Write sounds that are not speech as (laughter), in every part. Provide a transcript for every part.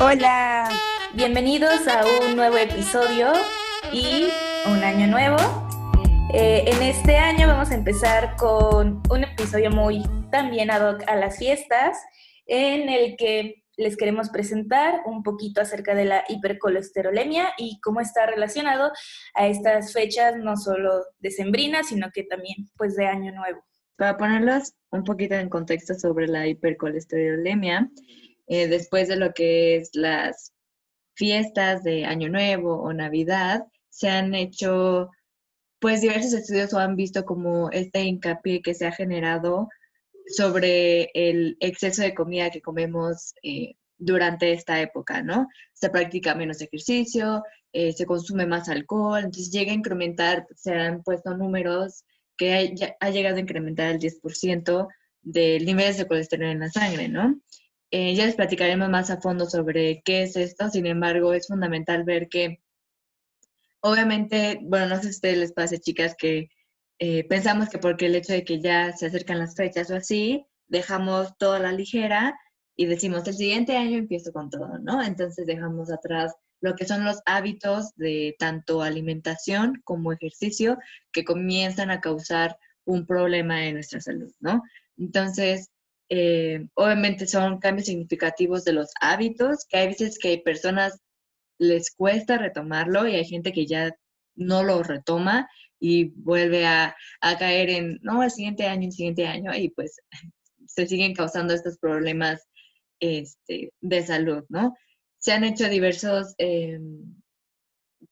Hola, bienvenidos a un nuevo episodio y un año nuevo. Eh, en este año vamos a empezar con un episodio muy también ad hoc a las fiestas, en el que les queremos presentar un poquito acerca de la hipercolesterolemia y cómo está relacionado a estas fechas no solo decembrinas, sino que también pues de año nuevo. Para ponerlas un poquito en contexto sobre la hipercolesterolemia, eh, después de lo que es las fiestas de Año Nuevo o Navidad, se han hecho pues diversos estudios o han visto como este hincapié que se ha generado sobre el exceso de comida que comemos eh, durante esta época, ¿no? Se practica menos ejercicio, eh, se consume más alcohol, entonces llega a incrementar, se han puesto números que ha, llegado a incrementar el 10% del niveles de colesterol en la sangre, ¿no? Eh, ya les platicaremos más a fondo sobre qué es esto, sin embargo, es fundamental ver que, obviamente, bueno, no sé si a ustedes les pasa, chicas, que eh, pensamos que porque el hecho de que ya se acercan las fechas o así, dejamos toda la ligera y decimos, el siguiente año empiezo con todo, ¿no? Entonces dejamos atrás lo que son los hábitos de tanto alimentación como ejercicio que comienzan a causar un problema en nuestra salud, ¿no? Entonces, eh, obviamente son cambios significativos de los hábitos, que hay veces que hay personas les cuesta retomarlo y hay gente que ya no lo retoma y vuelve a, caer en, no, el siguiente año, el siguiente año, y pues (laughs) se siguen causando estos problemas este, de salud, ¿no? Se han hecho diversos em,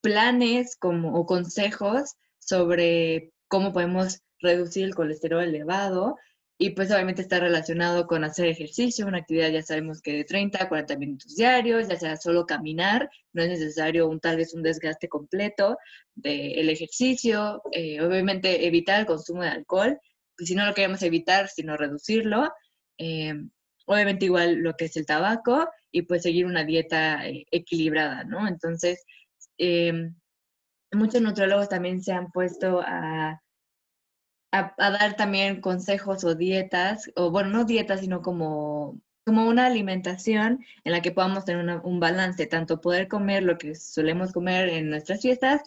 planes como, o consejos sobre cómo podemos reducir el colesterol elevado y pues obviamente está relacionado con hacer ejercicio, una actividad ya sabemos que de 30 a 40 minutos diarios, ya sea solo caminar, no es necesario un, tal vez un desgaste completo del ejercicio, eh, obviamente evitar el consumo de alcohol, pues si no lo queremos evitar, sino reducirlo, eh, obviamente igual lo que es el tabaco y pues seguir una dieta eh, equilibrada, ¿no? Entonces, muchos nutriólogos también se han puesto a a, dar también consejos o dietas, o bueno, no dietas, sino como, como una alimentación en la que podamos tener un balance, tanto poder comer lo que solemos comer en nuestras fiestas,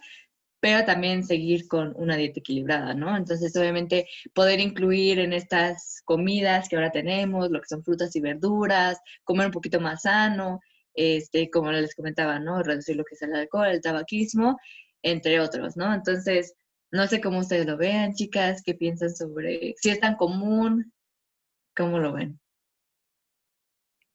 pero también seguir con una dieta equilibrada, ¿no? Entonces, obviamente, poder incluir en estas comidas que ahora tenemos, lo que son frutas y verduras, comer un poquito más sano, este, como les comentaba, ¿no? Reducir lo que es el alcohol, el tabaquismo, entre otros, ¿no? Entonces, no sé cómo ustedes lo vean, chicas, qué piensan sobre si es tan común, cómo lo ven.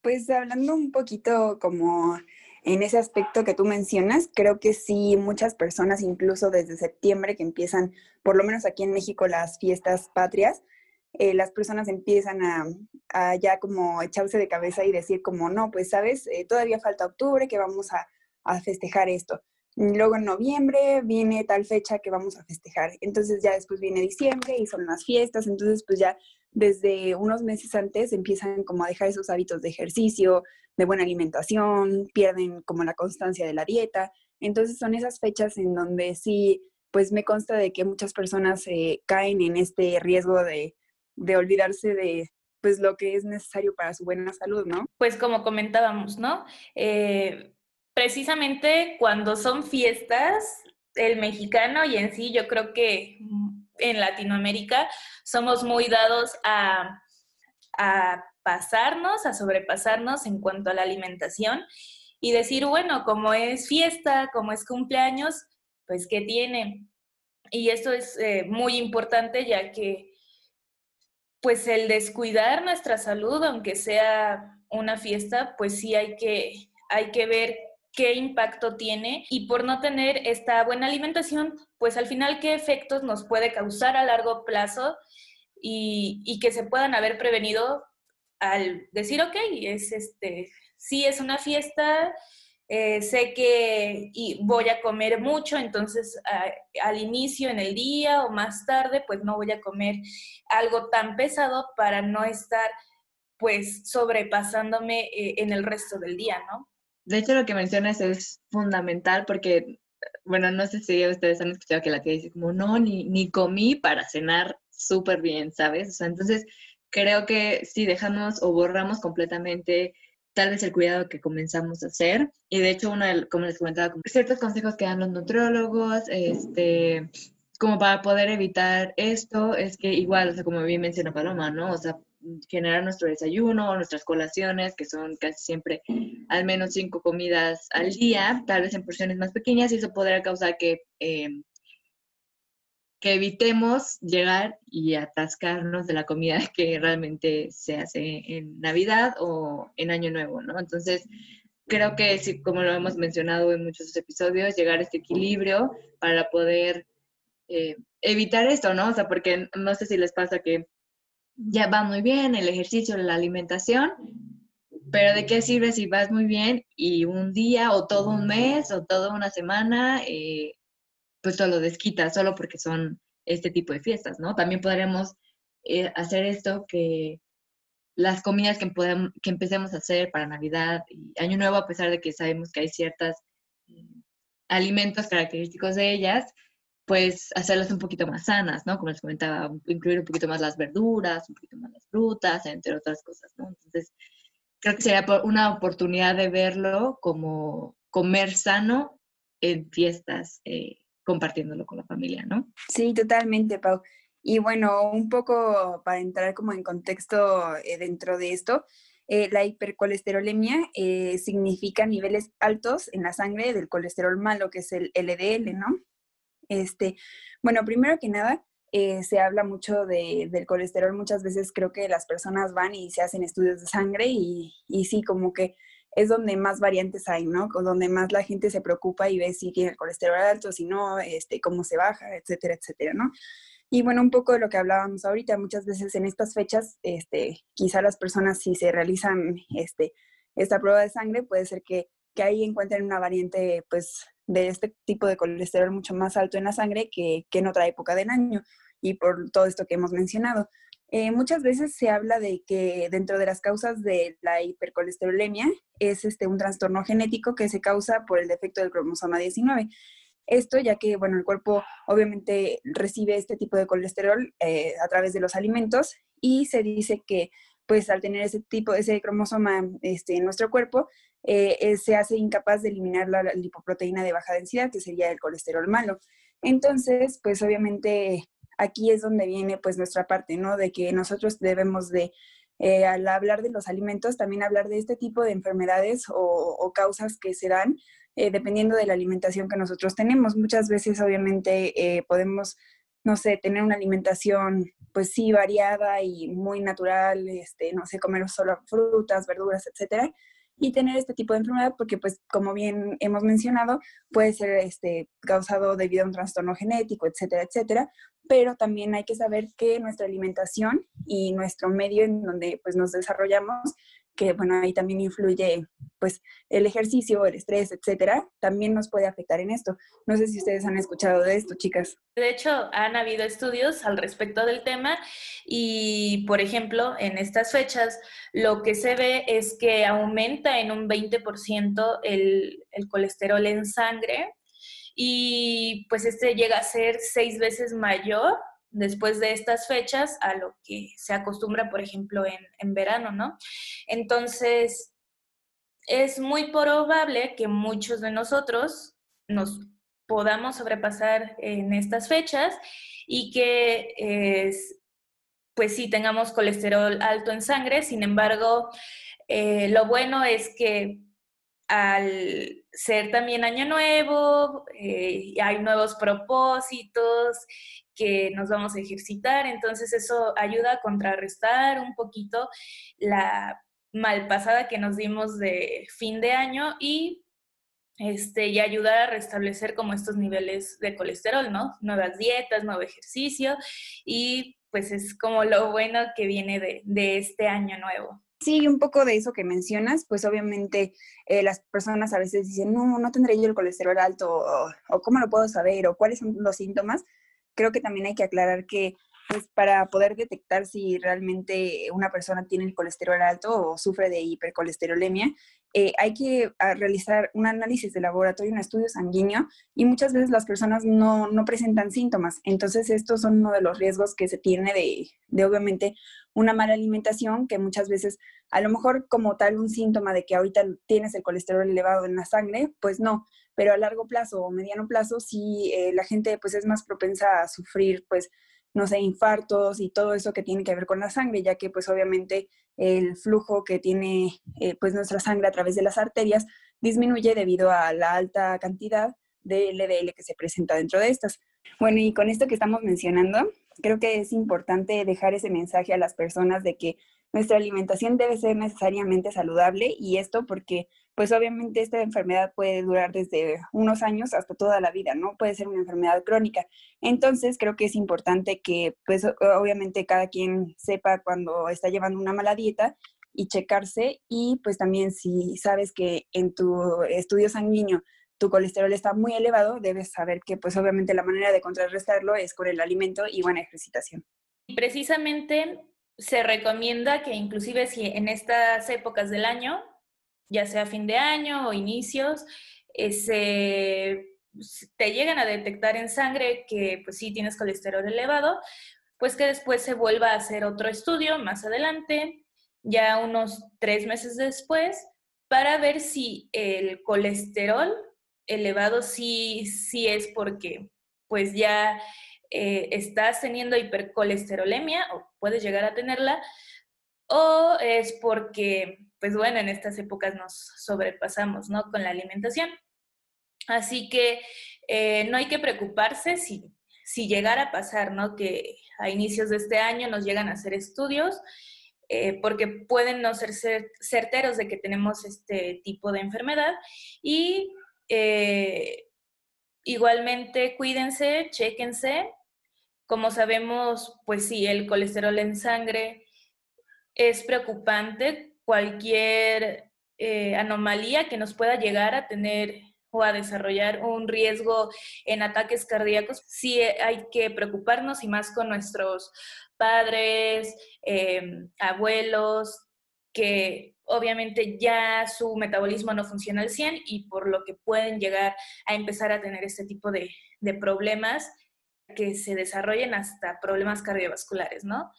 Pues hablando un poquito como en ese aspecto que tú mencionas, creo que sí, muchas personas, incluso desde septiembre que empiezan, por lo menos aquí en México, las fiestas patrias, eh, las personas empiezan a, ya como echarse de cabeza y decir como, no, pues sabes, eh, todavía falta octubre que vamos a, a festejar esto. Luego en noviembre viene tal fecha que vamos a festejar. Entonces ya después viene diciembre y son las fiestas. Entonces pues ya desde unos meses antes empiezan como a dejar esos hábitos de ejercicio, de buena alimentación, pierden como la constancia de la dieta. Entonces son esas fechas en donde sí, pues me consta de que muchas personas eh, caen en este riesgo de, de olvidarse de, pues lo que es necesario para su buena salud, ¿no? Pues como comentábamos, ¿no? Eh, precisamente cuando son fiestas, el mexicano y en sí yo creo que en Latinoamérica somos muy dados a, pasarnos, a sobrepasarnos en cuanto a la alimentación y decir, bueno, como es fiesta, como es cumpleaños, pues ¿qué tiene? Y esto es eh, muy importante ya que pues el descuidar nuestra salud, aunque sea una fiesta, pues sí hay que, hay que ver qué impacto tiene y por no tener esta buena alimentación, pues al final qué efectos nos puede causar a largo plazo y, que se puedan haber prevenido al decir, ok, es este, sí es una fiesta, eh, sé que y voy a comer mucho, entonces al inicio en el día o más tarde, pues no voy a comer algo tan pesado para no estar pues sobrepasándome eh, en el resto del día, ¿no? De hecho, lo que mencionas es fundamental porque, bueno, no sé si ustedes han escuchado que la tía dice como, no, ni, ni comí para cenar súper bien, ¿sabes? O sea, entonces creo que si dejamos o borramos completamente tal vez el cuidado que comenzamos a hacer. Y de hecho, uno, como les comentaba, ciertos consejos que dan los nutriólogos, este, como para poder evitar esto, es que igual, o sea, como bien menciona Paloma, ¿no? O sea, generar nuestro desayuno, nuestras colaciones, que son casi siempre al menos cinco comidas al día, tal vez en porciones más pequeñas, y eso podrá causar que eh, que evitemos llegar y atascarnos de la comida (laughs) que realmente se hace en Navidad o en Año Nuevo, ¿no? Entonces, creo que, sí, como lo hemos mencionado en muchos episodios, llegar a este equilibrio para poder eh, evitar esto, ¿no? O sea, porque no sé si les pasa que ya va muy bien el ejercicio, la alimentación, pero ¿de qué sirve si vas muy bien y un día o todo un mes o toda una semana eh, pues todo lo desquita solo porque son este tipo de fiestas, ¿no? También podremos eh, hacer esto que las comidas que, podemos, que empecemos a hacer para Navidad y Año Nuevo, a pesar de que sabemos que hay ciertos eh, alimentos característicos de ellas, pues hacerlas un poquito más sanas, ¿no? Como les comentaba, incluir un poquito más las verduras, un poquito más las frutas, entre otras cosas, ¿no? Entonces, creo que sería una oportunidad de verlo como comer sano en fiestas eh, compartiéndolo con la familia, ¿no? Sí, totalmente, Pau. Y bueno, un poco para entrar como en contexto eh, dentro de esto, eh, la hipercolesterolemia significa niveles altos en la sangre del colesterol malo, que es el LDL, ¿no? Este, bueno, primero que nada, se habla mucho de, del colesterol. Muchas veces creo que las personas van y se hacen estudios de sangre y, y sí, como que es donde más variantes hay, ¿no? Donde más la gente se preocupa y ve si tiene el colesterol alto, si no, este, cómo se baja, etcétera, etcétera, ¿no? Y bueno, un poco de lo que hablábamos ahorita, muchas veces en estas fechas, este, quizá las personas si se realizan este, esta prueba de sangre, puede ser que, que ahí encuentren una variante, pues, de este tipo de colesterol mucho más alto en la sangre que, que en otra época del año y por todo esto que hemos mencionado. Eh, muchas veces se habla de que dentro de las causas de la hipercolesterolemia es este, un trastorno genético que se causa por el defecto del cromosoma 19. Esto ya que, bueno, el cuerpo obviamente recibe este tipo de colesterol eh, a través de los alimentos y se dice que, pues, al tener ese tipo, ese cromosoma este, en nuestro cuerpo, eh, se hace incapaz de eliminar la lipoproteína de baja densidad, que sería el colesterol malo. Entonces, pues, obviamente aquí es donde viene pues nuestra parte, ¿no? De que nosotros debemos de, eh, al hablar de los alimentos, también hablar de este tipo de enfermedades o, causas que se dan eh, dependiendo de la alimentación que nosotros tenemos. Muchas veces obviamente eh, podemos, no sé, tener una alimentación pues sí variada y muy natural, este, no sé, comer solo frutas, verduras, etcétera, y tener este tipo de enfermedad porque, pues, como bien hemos mencionado, puede ser este, causado debido a un trastorno genético, etcétera, etcétera, pero también hay que saber que nuestra alimentación y nuestro medio en donde pues, nos desarrollamos que bueno, ahí también influye pues el ejercicio, el estrés, etcétera, también nos puede afectar en esto. No sé si ustedes han escuchado de esto, chicas. De hecho, han habido estudios al respecto del tema y, por ejemplo, en estas fechas lo que se ve es que aumenta en un 20% el, el colesterol en sangre y pues este llega a ser seis veces mayor después de estas fechas a lo que se acostumbra, por ejemplo, en, verano, ¿no? Entonces, es muy probable que muchos de nosotros nos podamos sobrepasar en estas fechas y que, pues sí, tengamos colesterol alto en sangre. Sin embargo, eh, lo bueno es que al ser también año nuevo, eh, hay nuevos propósitos que nos vamos a ejercitar, entonces eso ayuda a contrarrestar un poquito la malpasada que nos dimos de fin de año y este, y ayudar a restablecer como estos niveles de colesterol, ¿no? Nuevas dietas, nuevo ejercicio y pues es como lo bueno que viene de, de este año nuevo. Sí, un poco de eso que mencionas, pues obviamente eh, las personas a veces dicen, no, no tendré yo el colesterol alto, o, cómo lo puedo saber, o cuáles son los síntomas. Creo que también hay que aclarar que pues para poder detectar si realmente una persona tiene el colesterol alto o sufre de hipercolesterolemia, eh, hay que ah, realizar un análisis de laboratorio, un estudio sanguíneo, y muchas veces las personas no, no presentan síntomas. Entonces, estos son uno de los riesgos que se tiene de, de, obviamente, una mala alimentación, que muchas veces, a lo mejor como tal un síntoma de que ahorita tienes el colesterol elevado en la sangre, pues no, pero a largo plazo o mediano plazo, sí, eh, la gente pues es más propensa a sufrir, pues, no sé, infartos y todo eso que tiene que ver con la sangre, ya que pues obviamente el flujo que tiene eh, pues nuestra sangre a través de las arterias disminuye debido a la alta cantidad de LDL que se presenta dentro de estas. Bueno, y con esto que estamos mencionando, creo que es importante dejar ese mensaje a las personas de que nuestra alimentación debe ser necesariamente saludable y esto porque pues obviamente esta enfermedad puede durar desde unos años hasta toda la vida, ¿no? Puede ser una enfermedad crónica. Entonces creo que es importante que pues obviamente cada quien sepa cuando está llevando una mala dieta y checarse y pues también si sabes que en tu estudio sanguíneo tu colesterol está muy elevado, debes saber que pues obviamente la manera de contrarrestarlo es con el alimento y buena ejercitación. Precisamente se recomienda que inclusive si en estas épocas del año, ya sea fin de año o inicios, te llegan a detectar en sangre que pues sí tienes colesterol elevado, pues que después se vuelva a hacer otro estudio más adelante, ya unos tres meses después, para ver si el colesterol elevado sí, sí es porque pues ya eh, estás teniendo hipercolesterolemia o puedes llegar a tenerla, o es porque, pues bueno, en estas épocas nos sobrepasamos, ¿no? Con la alimentación. Así que eh, no hay que preocuparse si, si llegara a pasar, ¿no? Que a inicios de este año nos llegan a hacer estudios, eh, porque pueden no ser certeros de que tenemos este tipo de enfermedad y igualmente, cuídense, chéquense. Como sabemos, pues sí, el colesterol en sangre es preocupante. Cualquier eh, anomalía que nos pueda llegar a tener o a desarrollar un riesgo en ataques cardíacos, sí hay que preocuparnos y más con nuestros padres, em, abuelos, que obviamente ya su metabolismo no funciona al 100 y por lo que pueden llegar a empezar a tener este tipo de, problemas que se desarrollen hasta problemas cardiovasculares, ¿no?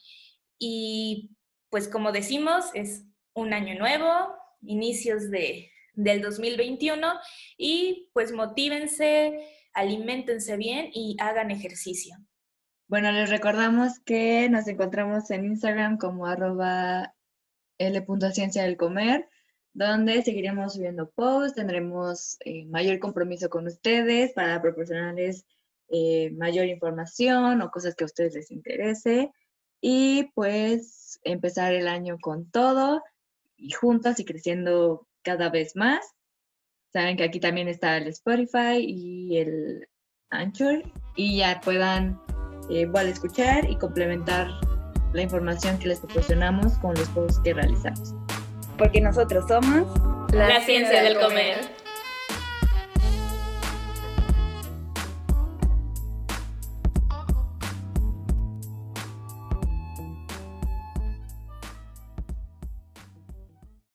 Y pues como decimos, es un año nuevo, inicios de, del 2021 y pues motívense, alimentense bien y hagan ejercicio. Bueno, les recordamos que nos encontramos en Instagram como arroba L.ciencia del comer, donde seguiremos subiendo posts, tendremos eh, mayor compromiso con ustedes para proporcionarles eh, mayor información o cosas que a ustedes les interese y pues empezar el año con todo y juntas y creciendo cada vez más. Saben que aquí también está el Spotify y el Anchor y ya puedan eh, igual escuchar y complementar la información que les proporcionamos con los posts que realizamos. Porque nosotros somos la, ciencia, del comer.